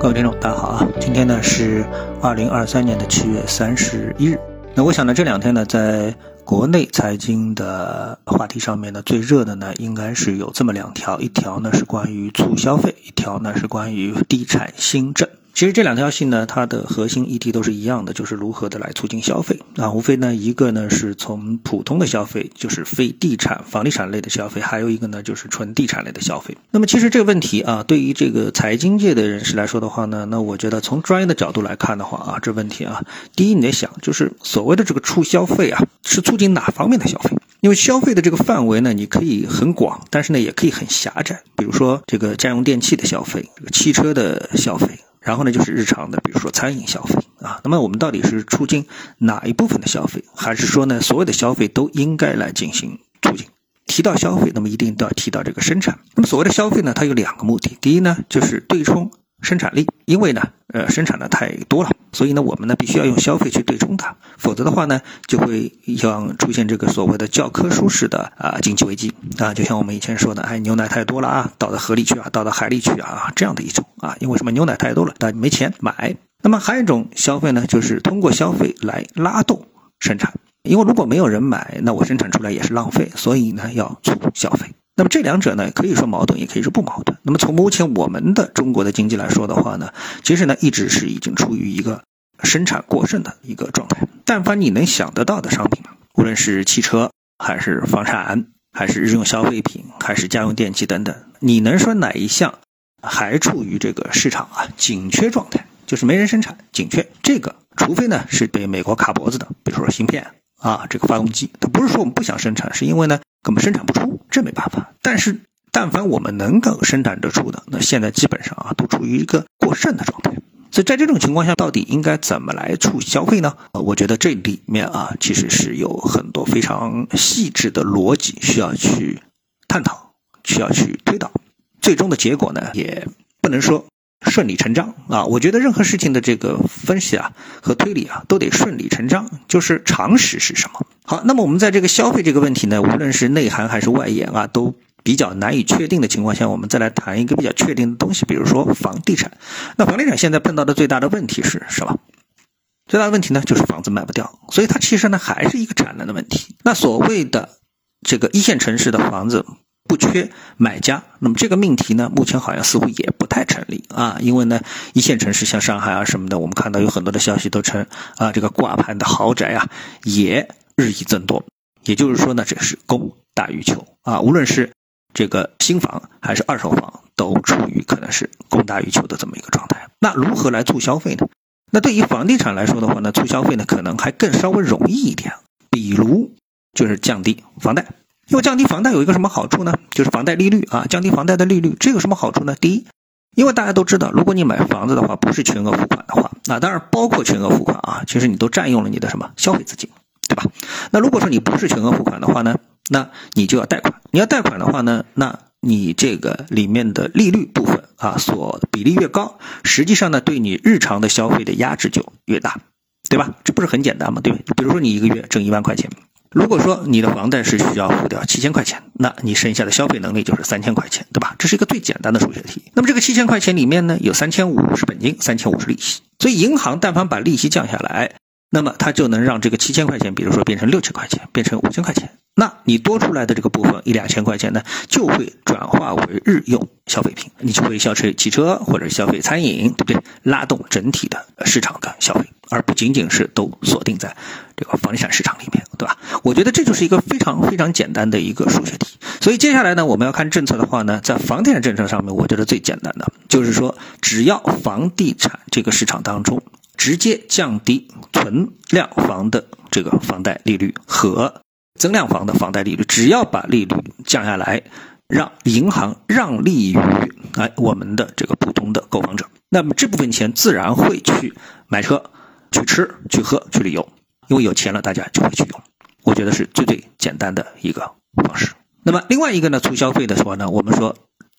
各位听众，大家好啊！今天呢是二零二三年的七月三十一日。那我想呢，这两天呢，在国内财经的话题上面呢，最热的呢，应该是有这么两条：一条呢是关于促消费，一条呢是关于地产新政。其实这两条信呢，它的核心议题都是一样的，就是如何的来促进消费啊。无非呢，一个呢是从普通的消费，就是非地产、房地产类的消费；还有一个呢就是纯地产类的消费。那么其实这个问题啊，对于这个财经界的人士来说的话呢，那我觉得从专业的角度来看的话啊，这问题啊，第一你得想，就是所谓的这个促消费啊，是促进哪方面的消费？因为消费的这个范围呢，你可以很广，但是呢也可以很狭窄。比如说这个家用电器的消费，这个汽车的消费。然后呢，就是日常的，比如说餐饮消费啊。那么我们到底是促进哪一部分的消费，还是说呢，所有的消费都应该来进行促进？提到消费，那么一定都要提到这个生产。那么所谓的消费呢，它有两个目的。第一呢，就是对冲生产力，因为呢，呃，生产的太多了，所以呢，我们呢必须要用消费去对冲它，否则的话呢，就会像出现这个所谓的教科书式的啊经济危机啊，就像我们以前说的，哎，牛奶太多了啊，倒到河里去啊，倒到海里去啊，这样的一种啊，因为什么？牛奶太多了，但没钱买。那么还有一种消费呢，就是通过消费来拉动生产，因为如果没有人买，那我生产出来也是浪费，所以呢，要促消费。那么这两者呢，可以说矛盾，也可以说不矛盾。那么从目前我们的中国的经济来说的话呢，其实呢一直是已经处于一个生产过剩的一个状态。但凡你能想得到的商品，无论是汽车还是房产，还是日用消费品，还是家用电器等等，你能说哪一项还处于这个市场啊紧缺状态？就是没人生产，紧缺。这个除非呢是被美国卡脖子的，比如说芯片啊，这个发动机，它不是说我们不想生产，是因为呢。根本生产不出，这没办法。但是，但凡我们能够生产得出的，那现在基本上啊，都处于一个过剩的状态。所以在这种情况下，到底应该怎么来促消费呢？呃，我觉得这里面啊，其实是有很多非常细致的逻辑需要去探讨，需要去推导。最终的结果呢，也不能说。顺理成章啊！我觉得任何事情的这个分析啊和推理啊都得顺理成章，就是常识是什么。好，那么我们在这个消费这个问题呢，无论是内涵还是外延啊，都比较难以确定的情况下，我们再来谈一个比较确定的东西，比如说房地产。那房地产现在碰到的最大的问题是什么？最大的问题呢，就是房子卖不掉，所以它其实呢还是一个产能的问题。那所谓的这个一线城市的房子。不缺买家，那么这个命题呢，目前好像似乎也不太成立啊，因为呢，一线城市像上海啊什么的，我们看到有很多的消息都称啊，这个挂牌的豪宅啊也日益增多，也就是说呢，这是供大于求啊，无论是这个新房还是二手房，都处于可能是供大于求的这么一个状态。那如何来促消费呢？那对于房地产来说的话呢，促消费呢可能还更稍微容易一点，比如就是降低房贷。因为降低房贷有一个什么好处呢？就是房贷利率啊，降低房贷的利率，这有什么好处呢？第一，因为大家都知道，如果你买房子的话，不是全额付款的话，那当然包括全额付款啊，其实你都占用了你的什么消费资金，对吧？那如果说你不是全额付款的话呢，那你就要贷款。你要贷款的话呢，那你这个里面的利率部分啊，所比例越高，实际上呢，对你日常的消费的压制就越大，对吧？这不是很简单吗？对比如说你一个月挣一万块钱。如果说你的房贷是需要付掉七千块钱，那你剩下的消费能力就是三千块钱，对吧？这是一个最简单的数学题。那么这个七千块钱里面呢，有三千五是本金，三千五是利息。所以银行但凡把利息降下来，那么它就能让这个七千块钱，比如说变成六千块钱，变成五千块钱。那你多出来的这个部分一两千块钱呢，就会转化为日用消费品，你就会消费汽车或者消费餐饮，对不对？拉动整体的市场的消费，而不仅仅是都锁定在这个房地产市场里面，对吧？我觉得这就是一个非常非常简单的一个数学题。所以接下来呢，我们要看政策的话呢，在房地产政策上面，我觉得最简单的就是说，只要房地产这个市场当中直接降低存量房的这个房贷利率和。增量房的房贷利率，只要把利率降下来，让银行让利于哎我们的这个普通的购房者，那么这部分钱自然会去买车、去吃、去喝、去旅游，因为有钱了，大家就会去用。我觉得是最最简单的一个方式。那么另外一个呢，促消费的时候呢，我们说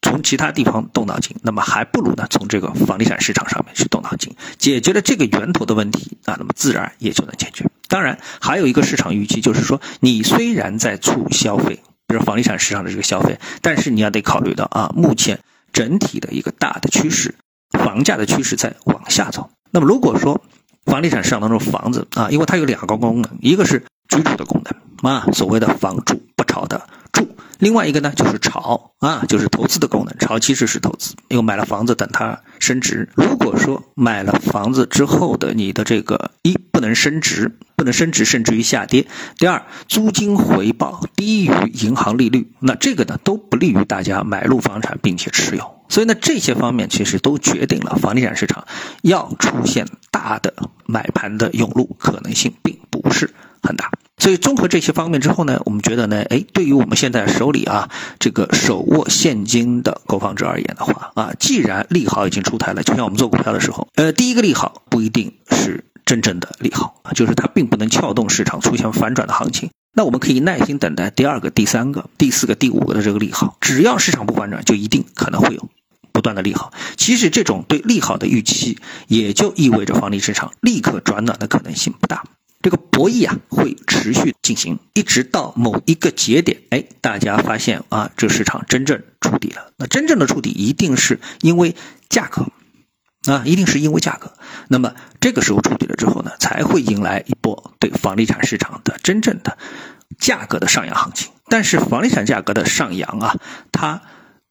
从其他地方动脑筋，那么还不如呢从这个房地产市场上面去动脑筋，解决了这个源头的问题啊，那么自然也就能解决。当然，还有一个市场预期，就是说，你虽然在促消费，比如房地产市场的这个消费，但是你要得考虑到啊，目前整体的一个大的趋势，房价的趋势在往下走。那么如果说房地产市场当中房子啊，因为它有两个功能，一个是居住的功能啊，所谓的房住不炒的；另外一个呢就是炒啊，就是投资的功能。炒其实是投资，因为买了房子等它升值。如果说买了房子之后的你的这个一不能升值，不能升值甚至于下跌；第二，租金回报低于银行利率，那这个呢都不利于大家买入房产并且持有。所以呢，这些方面其实都决定了房地产市场要出现大的买盘的涌入可能性并不是很大。所以综合这些方面之后呢，我们觉得呢，哎，对于我们现在手里啊这个手握现金的购房者而言的话啊，既然利好已经出台了，就像我们做股票的时候，呃，第一个利好不一定是真正的利好，就是它并不能撬动市场出现反转的行情。那我们可以耐心等待第二个、第三个、第四个、第五个的这个利好，只要市场不反转，就一定可能会有。不断的利好，其实这种对利好的预期，也就意味着房地产市场立刻转暖的可能性不大。这个博弈啊，会持续进行，一直到某一个节点，哎，大家发现啊，这市场真正触底了。那真正的触底，一定是因为价格，啊，一定是因为价格。那么这个时候触底了之后呢，才会迎来一波对房地产市场的真正的价格的上扬行情。但是房地产价格的上扬啊，它。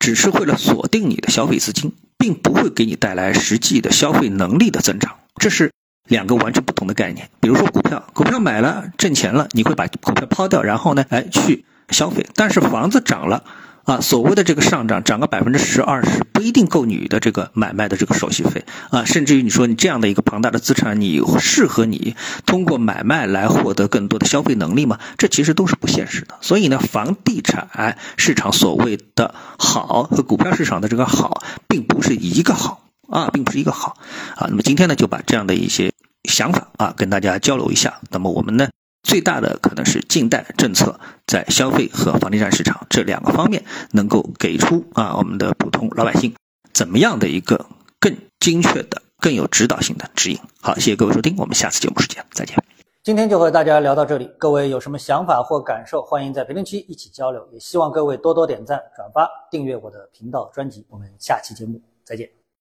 只是为了锁定你的消费资金，并不会给你带来实际的消费能力的增长，这是两个完全不同的概念。比如说股票，股票买了挣钱了，你会把股票抛掉，然后呢，哎去消费。但是房子涨了。啊，所谓的这个上涨涨个百分之十二十，不一定够你的这个买卖的这个手续费啊，甚至于你说你这样的一个庞大的资产，你适合你通过买卖来获得更多的消费能力吗？这其实都是不现实的。所以呢，房地产市场所谓的好和股票市场的这个好，并不是一个好啊，并不是一个好啊。那么今天呢，就把这样的一些想法啊，跟大家交流一下。那么我们呢？最大的可能是近代政策在消费和房地产市场这两个方面能够给出啊我们的普通老百姓怎么样的一个更精确的、更有指导性的指引。好，谢谢各位收听，我们下次节目时间再见。今天就和大家聊到这里，各位有什么想法或感受，欢迎在评论区一起交流。也希望各位多多点赞、转发、订阅我的频道专辑。我们下期节目再见。